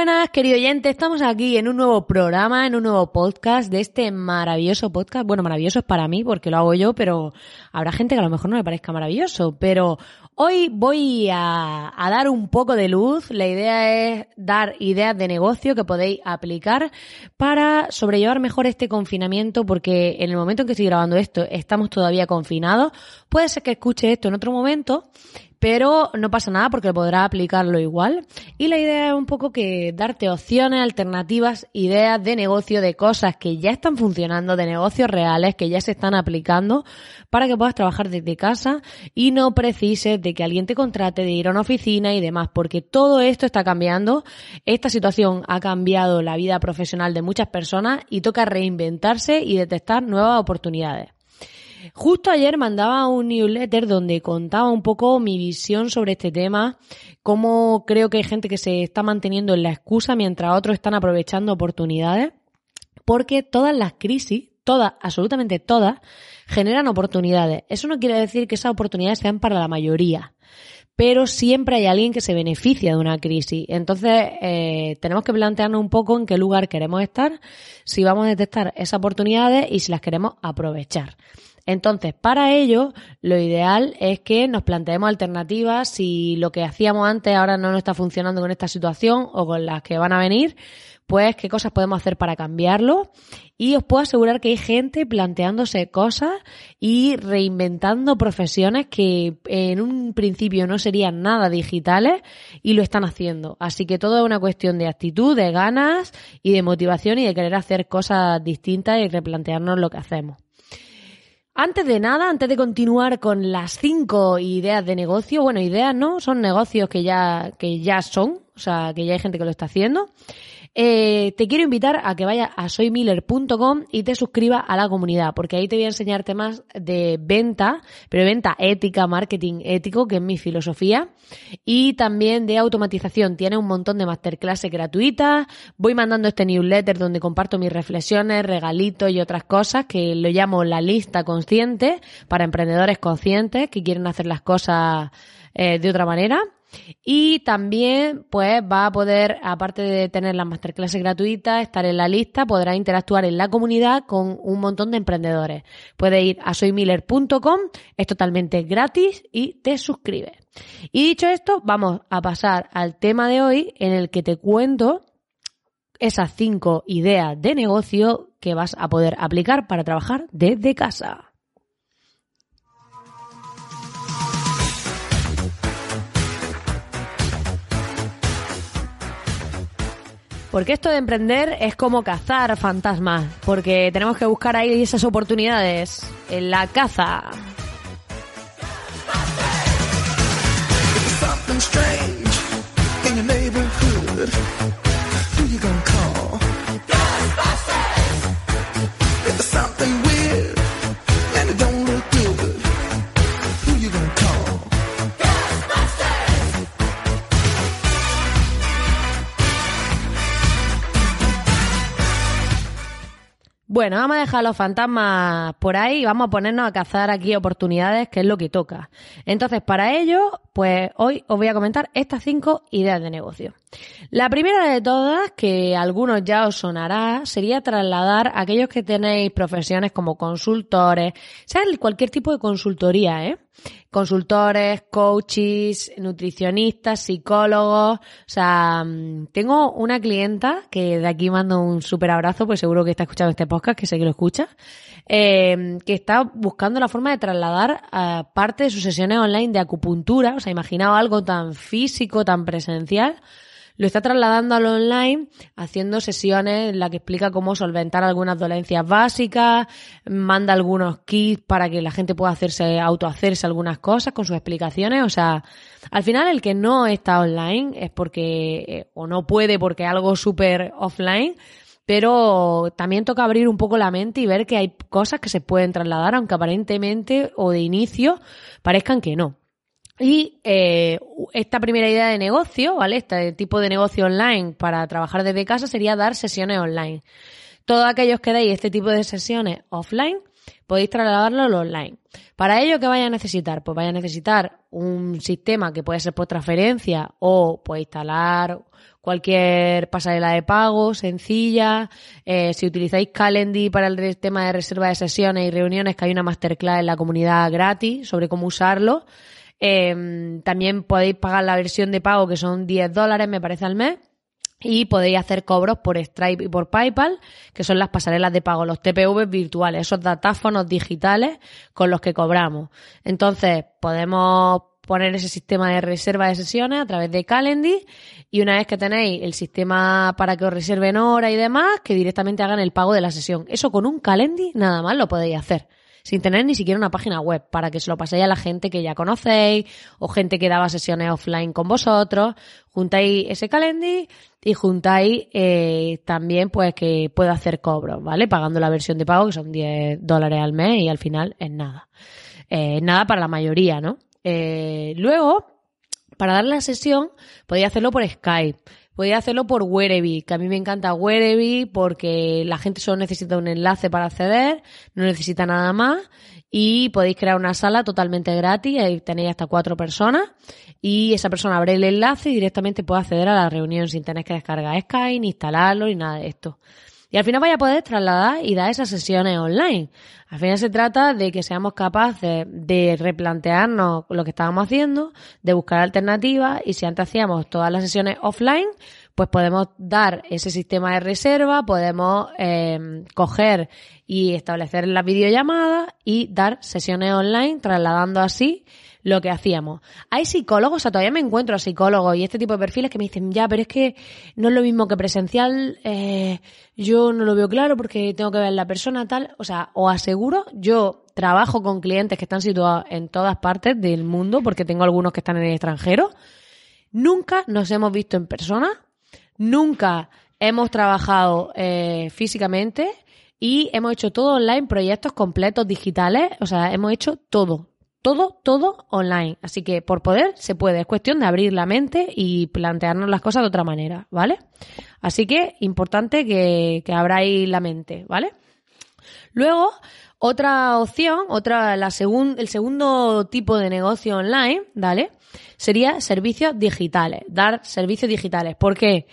Buenas, querido oyente. Estamos aquí en un nuevo programa, en un nuevo podcast de este maravilloso podcast. Bueno, maravilloso es para mí porque lo hago yo, pero habrá gente que a lo mejor no le parezca maravilloso. Pero hoy voy a, a dar un poco de luz. La idea es dar ideas de negocio que podéis aplicar para sobrellevar mejor este confinamiento porque en el momento en que estoy grabando esto estamos todavía confinados. Puede ser que escuche esto en otro momento pero no pasa nada porque podrás aplicarlo igual. Y la idea es un poco que darte opciones, alternativas, ideas de negocio, de cosas que ya están funcionando, de negocios reales que ya se están aplicando para que puedas trabajar desde casa y no precises de que alguien te contrate, de ir a una oficina y demás, porque todo esto está cambiando. Esta situación ha cambiado la vida profesional de muchas personas y toca reinventarse y detectar nuevas oportunidades. Justo ayer mandaba un newsletter donde contaba un poco mi visión sobre este tema, cómo creo que hay gente que se está manteniendo en la excusa mientras otros están aprovechando oportunidades, porque todas las crisis, todas, absolutamente todas, generan oportunidades. Eso no quiere decir que esas oportunidades sean para la mayoría pero siempre hay alguien que se beneficia de una crisis. Entonces, eh, tenemos que plantearnos un poco en qué lugar queremos estar, si vamos a detectar esas oportunidades y si las queremos aprovechar. Entonces, para ello, lo ideal es que nos planteemos alternativas si lo que hacíamos antes ahora no nos está funcionando con esta situación o con las que van a venir, pues qué cosas podemos hacer para cambiarlo. Y os puedo asegurar que hay gente planteándose cosas y reinventando profesiones que en un principio no serían nada digitales y lo están haciendo. Así que todo es una cuestión de actitud, de ganas y de motivación y de querer hacer cosas distintas y replantearnos lo que hacemos. Antes de nada, antes de continuar con las cinco ideas de negocio, bueno, ideas no, son negocios que ya, que ya son, o sea, que ya hay gente que lo está haciendo. Eh, te quiero invitar a que vayas a soymiller.com y te suscribas a la comunidad, porque ahí te voy a enseñar temas de venta, pero venta ética, marketing ético, que es mi filosofía, y también de automatización. Tiene un montón de masterclasses gratuitas. Voy mandando este newsletter donde comparto mis reflexiones, regalitos y otras cosas que lo llamo la lista consciente para emprendedores conscientes que quieren hacer las cosas eh, de otra manera. Y también, pues, va a poder, aparte de tener las masterclasses gratuitas, estar en la lista, podrá interactuar en la comunidad con un montón de emprendedores. Puedes ir a soymiller.com, es totalmente gratis y te suscribes. Y dicho esto, vamos a pasar al tema de hoy en el que te cuento esas cinco ideas de negocio que vas a poder aplicar para trabajar desde casa. Porque esto de emprender es como cazar fantasmas, porque tenemos que buscar ahí esas oportunidades en la caza. Bueno, vamos a dejar los fantasmas por ahí y vamos a ponernos a cazar aquí oportunidades, que es lo que toca. Entonces, para ello, pues hoy os voy a comentar estas cinco ideas de negocio. La primera de todas, que a algunos ya os sonará, sería trasladar a aquellos que tenéis profesiones como consultores, sea cualquier tipo de consultoría, ¿eh? Consultores, coaches, nutricionistas, psicólogos. O sea, mm, tengo una clienta que de aquí mando un súper abrazo, pues seguro que está escuchando este podcast, que sé que lo escucha, eh, que está buscando la forma de trasladar a parte de sus sesiones online de acupuntura. O sea, imaginaos algo tan físico, tan presencial, lo está trasladando al online, haciendo sesiones en las que explica cómo solventar algunas dolencias básicas, manda algunos kits para que la gente pueda hacerse, autohacerse algunas cosas con sus explicaciones. O sea, al final el que no está online es porque, eh, o no puede porque es algo súper offline, pero también toca abrir un poco la mente y ver que hay cosas que se pueden trasladar, aunque aparentemente o de inicio parezcan que no. Y eh, esta primera idea de negocio, ¿vale? Este tipo de negocio online para trabajar desde casa sería dar sesiones online. Todos aquellos que deis este tipo de sesiones offline, podéis trasladarlo al online. Para ello, ¿qué vais a necesitar? Pues vais a necesitar un sistema que puede ser por transferencia o puede instalar cualquier pasarela de pago sencilla. Eh, si utilizáis Calendly para el tema de reserva de sesiones y reuniones, que hay una masterclass en la comunidad gratis sobre cómo usarlo. Eh, también podéis pagar la versión de pago que son 10 dólares, me parece, al mes. Y podéis hacer cobros por Stripe y por PayPal, que son las pasarelas de pago, los TPV virtuales, esos datáfonos digitales con los que cobramos. Entonces, podemos poner ese sistema de reserva de sesiones a través de Calendly y una vez que tenéis el sistema para que os reserven hora y demás, que directamente hagan el pago de la sesión. Eso con un Calendly nada más lo podéis hacer sin tener ni siquiera una página web, para que se lo paséis a la gente que ya conocéis o gente que daba sesiones offline con vosotros. Juntáis ese calendario y juntáis eh, también pues que pueda hacer cobros, ¿vale? Pagando la versión de pago que son 10 dólares al mes y al final es nada. Eh, nada para la mayoría, ¿no? Eh, luego, para dar la sesión, podéis hacerlo por Skype. Podéis hacerlo por Whereby, que a mí me encanta Whereby porque la gente solo necesita un enlace para acceder, no necesita nada más y podéis crear una sala totalmente gratis, ahí tenéis hasta cuatro personas y esa persona abre el enlace y directamente puede acceder a la reunión sin tener que descargar Skype, ni instalarlo, ni nada de esto. Y al final vaya a poder trasladar y dar esas sesiones online. Al final se trata de que seamos capaces de replantearnos lo que estábamos haciendo, de buscar alternativas y si antes hacíamos todas las sesiones offline, pues podemos dar ese sistema de reserva, podemos eh, coger y establecer las videollamadas y dar sesiones online, trasladando así lo que hacíamos. Hay psicólogos, o sea, todavía me encuentro a psicólogos y este tipo de perfiles que me dicen, ya, pero es que no es lo mismo que presencial, eh, yo no lo veo claro porque tengo que ver la persona tal. O sea, os aseguro, yo trabajo con clientes que están situados en todas partes del mundo porque tengo algunos que están en el extranjero. Nunca nos hemos visto en persona, nunca hemos trabajado eh, físicamente y hemos hecho todo online, proyectos completos digitales, o sea, hemos hecho todo, todo, todo online. Así que por poder se puede. Es cuestión de abrir la mente y plantearnos las cosas de otra manera, ¿vale? Así que importante que, que abráis la mente, ¿vale? Luego, otra opción, otra, la segun, el segundo tipo de negocio online, ¿vale? Sería servicios digitales, dar servicios digitales. ¿Por qué?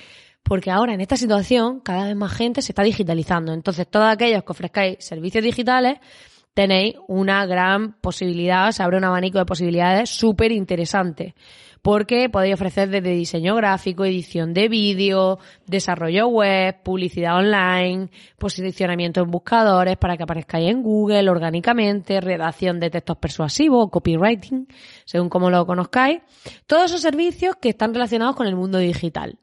Porque ahora en esta situación cada vez más gente se está digitalizando. Entonces, todos aquellos que ofrezcáis servicios digitales, tenéis una gran posibilidad, se abre un abanico de posibilidades súper interesante. Porque podéis ofrecer desde diseño gráfico, edición de vídeo, desarrollo web, publicidad online, posicionamiento en buscadores para que aparezcáis en Google orgánicamente, redacción de textos persuasivos, copywriting, según como lo conozcáis. Todos esos servicios que están relacionados con el mundo digital.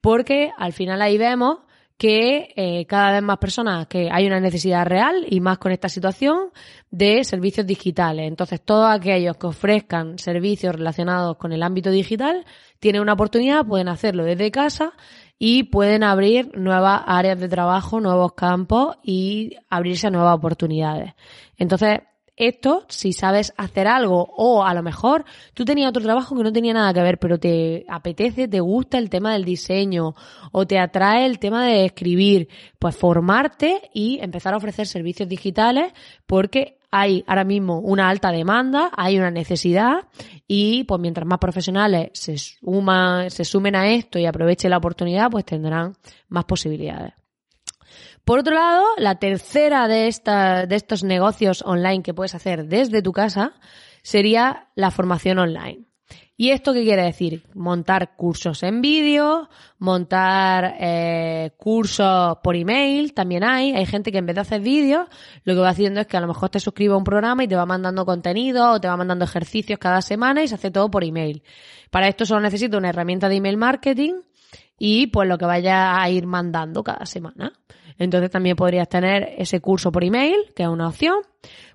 Porque al final ahí vemos que eh, cada vez más personas, que hay una necesidad real y más con esta situación de servicios digitales. Entonces, todos aquellos que ofrezcan servicios relacionados con el ámbito digital tienen una oportunidad, pueden hacerlo desde casa y pueden abrir nuevas áreas de trabajo, nuevos campos y abrirse a nuevas oportunidades. Entonces, esto, si sabes hacer algo o a lo mejor tú tenías otro trabajo que no tenía nada que ver, pero te apetece, te gusta el tema del diseño o te atrae el tema de escribir, pues formarte y empezar a ofrecer servicios digitales porque hay ahora mismo una alta demanda, hay una necesidad y pues mientras más profesionales se suman, se sumen a esto y aprovechen la oportunidad, pues tendrán más posibilidades. Por otro lado, la tercera de, esta, de estos negocios online que puedes hacer desde tu casa sería la formación online. ¿Y esto qué quiere decir? Montar cursos en vídeo, montar eh, cursos por email, también hay. Hay gente que en vez de hacer vídeos, lo que va haciendo es que a lo mejor te suscribe a un programa y te va mandando contenido o te va mandando ejercicios cada semana y se hace todo por email. Para esto solo necesito una herramienta de email marketing y pues lo que vaya a ir mandando cada semana. Entonces también podrías tener ese curso por email, que es una opción.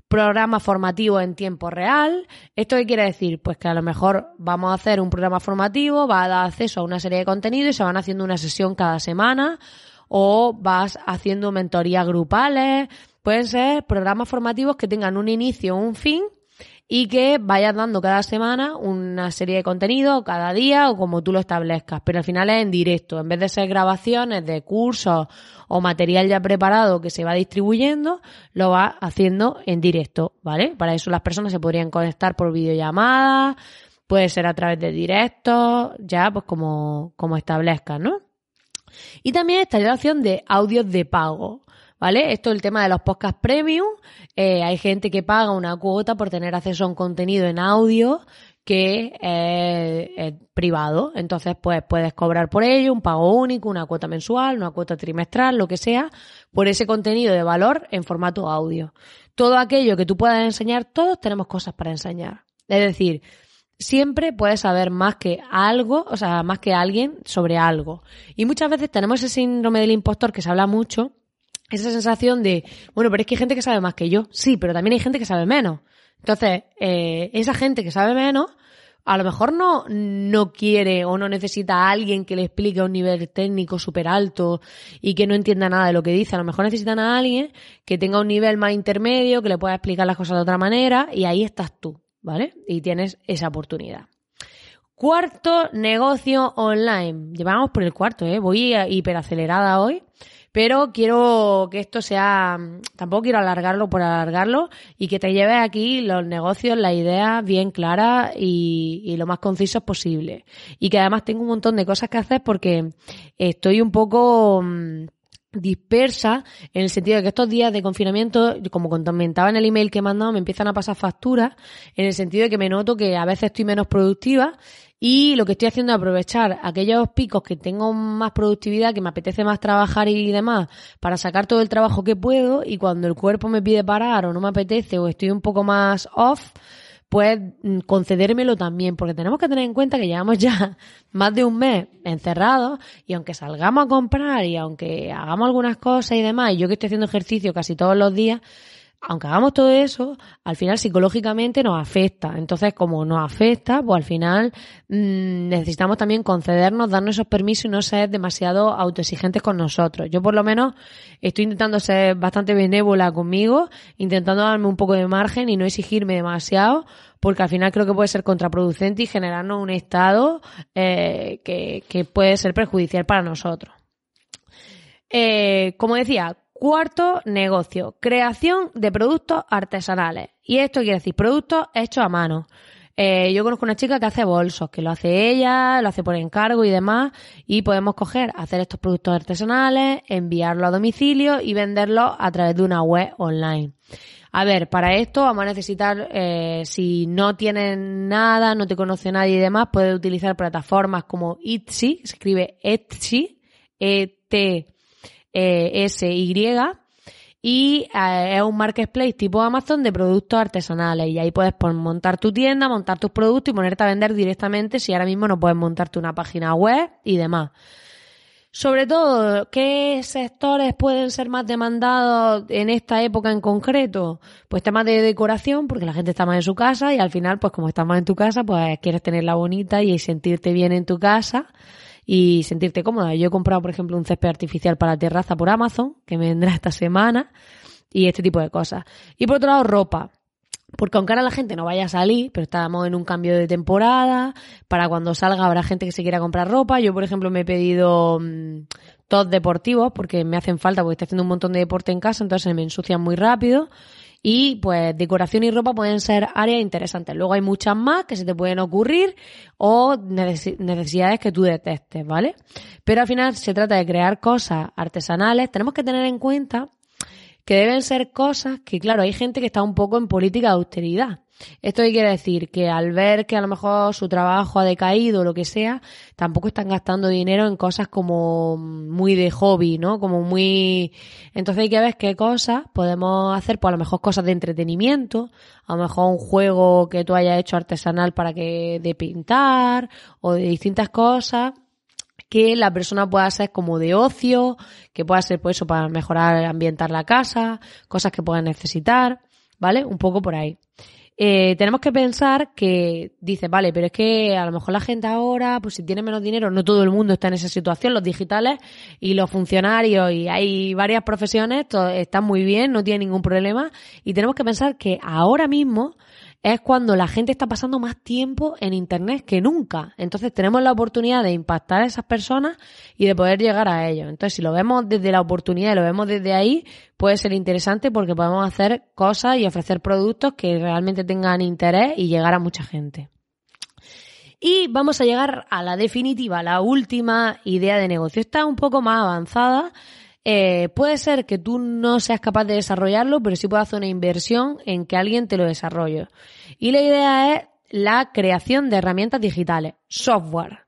Programa formativo en tiempo real. ¿Esto qué quiere decir? Pues que a lo mejor vamos a hacer un programa formativo, va a dar acceso a una serie de contenidos y se van haciendo una sesión cada semana o vas haciendo mentorías grupales. Pueden ser programas formativos que tengan un inicio un fin y que vayas dando cada semana una serie de contenido, cada día o como tú lo establezcas, pero al final es en directo, en vez de ser grabaciones de cursos o material ya preparado que se va distribuyendo, lo va haciendo en directo, ¿vale? Para eso las personas se podrían conectar por videollamada, puede ser a través de directos, ya pues como, como establezcan, ¿no? Y también estaría la opción de audios de pago. ¿Vale? Esto es el tema de los podcasts premium. Eh, hay gente que paga una cuota por tener acceso a un contenido en audio que es privado. Entonces, pues puedes cobrar por ello un pago único, una cuota mensual, una cuota trimestral, lo que sea, por ese contenido de valor en formato audio. Todo aquello que tú puedas enseñar, todos tenemos cosas para enseñar. Es decir, siempre puedes saber más que algo, o sea, más que alguien sobre algo. Y muchas veces tenemos ese síndrome del impostor que se habla mucho, esa sensación de, bueno, pero es que hay gente que sabe más que yo. Sí, pero también hay gente que sabe menos. Entonces, eh, esa gente que sabe menos, a lo mejor no, no quiere o no necesita a alguien que le explique a un nivel técnico súper alto y que no entienda nada de lo que dice. A lo mejor necesitan a alguien que tenga un nivel más intermedio, que le pueda explicar las cosas de otra manera y ahí estás tú, ¿vale? Y tienes esa oportunidad. Cuarto negocio online. Llevamos por el cuarto, ¿eh? Voy hiperacelerada hoy pero quiero que esto sea, tampoco quiero alargarlo por alargarlo y que te lleves aquí los negocios, la idea bien clara y, lo más concisos posible. Y que además tengo un montón de cosas que hacer porque estoy un poco mm, dispersa en el sentido de que estos días de confinamiento, como comentaba en el email que he mandado, me empiezan a pasar facturas en el sentido de que me noto que a veces estoy menos productiva y lo que estoy haciendo es aprovechar aquellos picos que tengo más productividad, que me apetece más trabajar y demás, para sacar todo el trabajo que puedo y cuando el cuerpo me pide parar o no me apetece o estoy un poco más off, pues mm, concedérmelo también, porque tenemos que tener en cuenta que llevamos ya más de un mes encerrados y aunque salgamos a comprar y aunque hagamos algunas cosas y demás, y yo que estoy haciendo ejercicio casi todos los días, aunque hagamos todo eso, al final psicológicamente nos afecta. Entonces, como nos afecta, pues al final mmm, necesitamos también concedernos, darnos esos permisos y no ser demasiado autoexigentes con nosotros. Yo por lo menos estoy intentando ser bastante benévola conmigo, intentando darme un poco de margen y no exigirme demasiado, porque al final creo que puede ser contraproducente y generarnos un estado eh, que, que puede ser perjudicial para nosotros. Eh, como decía, Cuarto negocio, creación de productos artesanales. Y esto quiere decir productos hechos a mano. Eh, yo conozco una chica que hace bolsos, que lo hace ella, lo hace por encargo y demás, y podemos coger, hacer estos productos artesanales, enviarlo a domicilio y venderlo a través de una web online. A ver, para esto vamos a necesitar, eh, si no tienes nada, no te conoce nadie y demás, puedes utilizar plataformas como Etsy, se escribe Etsy, E-T SY y eh, es un marketplace tipo Amazon de productos artesanales y ahí puedes montar tu tienda, montar tus productos y ponerte a vender directamente si ahora mismo no puedes montarte una página web y demás. Sobre todo, ¿qué sectores pueden ser más demandados en esta época en concreto? Pues temas de decoración, porque la gente está más en su casa y al final, pues como estás más en tu casa, pues quieres tenerla bonita y sentirte bien en tu casa y sentirte cómoda. Yo he comprado, por ejemplo, un césped artificial para la terraza por Amazon, que me vendrá esta semana, y este tipo de cosas. Y por otro lado, ropa. Porque aunque ahora la gente no vaya a salir, pero estamos en un cambio de temporada, para cuando salga habrá gente que se quiera comprar ropa. Yo, por ejemplo, me he pedido mm, tops deportivos porque me hacen falta, porque estoy haciendo un montón de deporte en casa, entonces se me ensucian muy rápido. Y pues decoración y ropa pueden ser áreas interesantes. Luego hay muchas más que se te pueden ocurrir o necesi- necesidades que tú detestes, ¿vale? Pero al final se trata de crear cosas artesanales. Tenemos que tener en cuenta que deben ser cosas que, claro, hay gente que está un poco en política de austeridad. Esto quiere decir que al ver que a lo mejor su trabajo ha decaído o lo que sea, tampoco están gastando dinero en cosas como muy de hobby, ¿no? Como muy... Entonces hay que ver qué cosas podemos hacer, pues a lo mejor cosas de entretenimiento, a lo mejor un juego que tú hayas hecho artesanal para que de pintar o de distintas cosas que la persona pueda ser como de ocio, que pueda ser pues eso para mejorar, ambientar la casa, cosas que puedan necesitar, ¿vale? Un poco por ahí. Eh, tenemos que pensar que dice, vale, pero es que a lo mejor la gente ahora, pues si tiene menos dinero, no todo el mundo está en esa situación, los digitales y los funcionarios y hay varias profesiones, están muy bien, no tienen ningún problema y tenemos que pensar que ahora mismo es cuando la gente está pasando más tiempo en Internet que nunca. Entonces tenemos la oportunidad de impactar a esas personas y de poder llegar a ellos. Entonces si lo vemos desde la oportunidad y lo vemos desde ahí, puede ser interesante porque podemos hacer cosas y ofrecer productos que realmente tengan interés y llegar a mucha gente. Y vamos a llegar a la definitiva, la última idea de negocio. Está un poco más avanzada. Eh, puede ser que tú no seas capaz de desarrollarlo, pero sí puedes hacer una inversión en que alguien te lo desarrolle. Y la idea es la creación de herramientas digitales, software.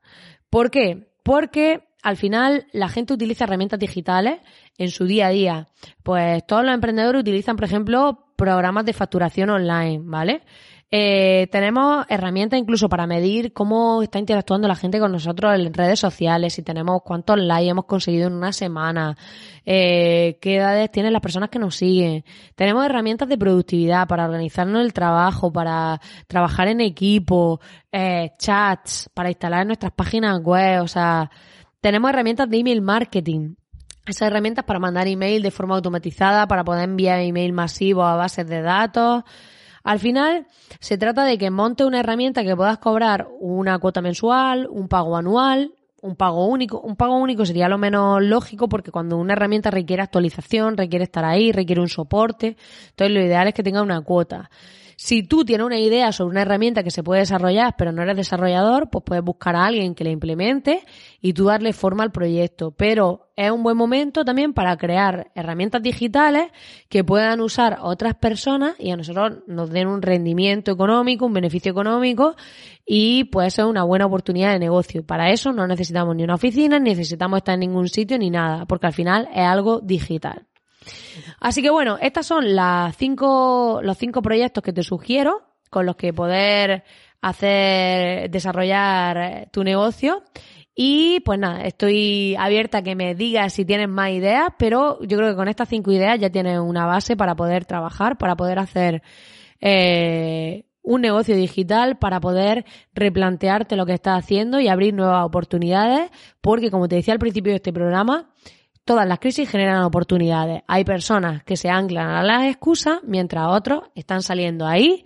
¿Por qué? Porque al final la gente utiliza herramientas digitales en su día a día. Pues todos los emprendedores utilizan, por ejemplo, programas de facturación online, ¿vale? Eh, tenemos herramientas incluso para medir cómo está interactuando la gente con nosotros en redes sociales, si tenemos cuántos likes hemos conseguido en una semana, eh, qué edades tienen las personas que nos siguen. Tenemos herramientas de productividad para organizarnos el trabajo, para trabajar en equipo, eh, chats, para instalar nuestras páginas web, o sea, tenemos herramientas de email marketing. Esas herramientas para mandar email de forma automatizada, para poder enviar email masivo a bases de datos. Al final, se trata de que monte una herramienta que puedas cobrar una cuota mensual, un pago anual, un pago único. Un pago único sería lo menos lógico porque cuando una herramienta requiere actualización, requiere estar ahí, requiere un soporte, entonces lo ideal es que tenga una cuota. Si tú tienes una idea sobre una herramienta que se puede desarrollar, pero no eres desarrollador, pues puedes buscar a alguien que la implemente y tú darle forma al proyecto. Pero es un buen momento también para crear herramientas digitales que puedan usar otras personas y a nosotros nos den un rendimiento económico, un beneficio económico y puede ser una buena oportunidad de negocio. Para eso no necesitamos ni una oficina, ni necesitamos estar en ningún sitio ni nada, porque al final es algo digital. Así que bueno, estas son las cinco, los cinco proyectos que te sugiero con los que poder hacer, desarrollar tu negocio. Y pues nada, estoy abierta a que me digas si tienes más ideas, pero yo creo que con estas cinco ideas ya tienes una base para poder trabajar, para poder hacer eh, un negocio digital, para poder replantearte lo que estás haciendo y abrir nuevas oportunidades, porque como te decía al principio de este programa, Todas las crisis generan oportunidades. Hay personas que se anclan a las excusas, mientras otros están saliendo ahí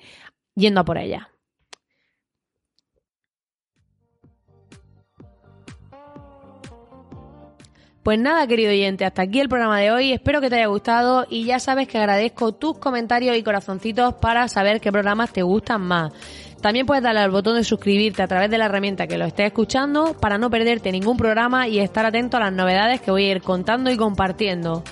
yendo por ellas. Pues nada, querido oyente, hasta aquí el programa de hoy. Espero que te haya gustado y ya sabes que agradezco tus comentarios y corazoncitos para saber qué programas te gustan más. También puedes darle al botón de suscribirte a través de la herramienta que lo estés escuchando para no perderte ningún programa y estar atento a las novedades que voy a ir contando y compartiendo.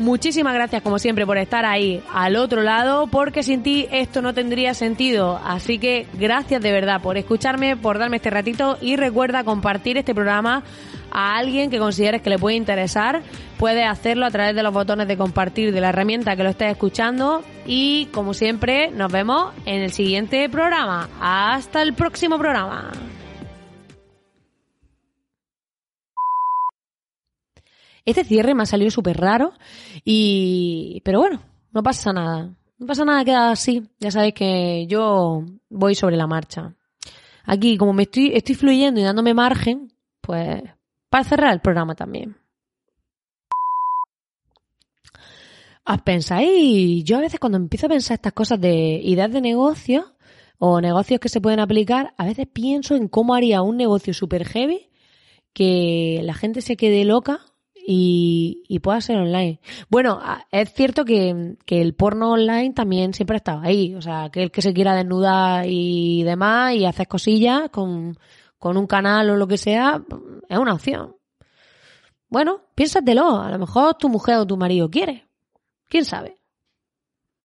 Muchísimas gracias como siempre por estar ahí al otro lado porque sin ti esto no tendría sentido. Así que gracias de verdad por escucharme, por darme este ratito y recuerda compartir este programa a alguien que consideres que le puede interesar. Puedes hacerlo a través de los botones de compartir de la herramienta que lo estés escuchando y como siempre nos vemos en el siguiente programa. Hasta el próximo programa. Este cierre me ha salido súper raro y... Pero bueno, no pasa nada. No pasa nada, queda así. Ya sabéis que yo voy sobre la marcha. Aquí, como me estoy, estoy fluyendo y dándome margen, pues para cerrar el programa también. ¿Os pensáis? Yo a veces cuando empiezo a pensar estas cosas de ideas de negocio o negocios que se pueden aplicar, a veces pienso en cómo haría un negocio super heavy que la gente se quede loca y, pueda ser online. Bueno, es cierto que, que el porno online también siempre ha estado ahí. O sea, que el que se quiera desnudar y demás y hacer cosillas con, con un canal o lo que sea, es una opción. Bueno, piénsatelo. A lo mejor tu mujer o tu marido quiere. ¿Quién sabe?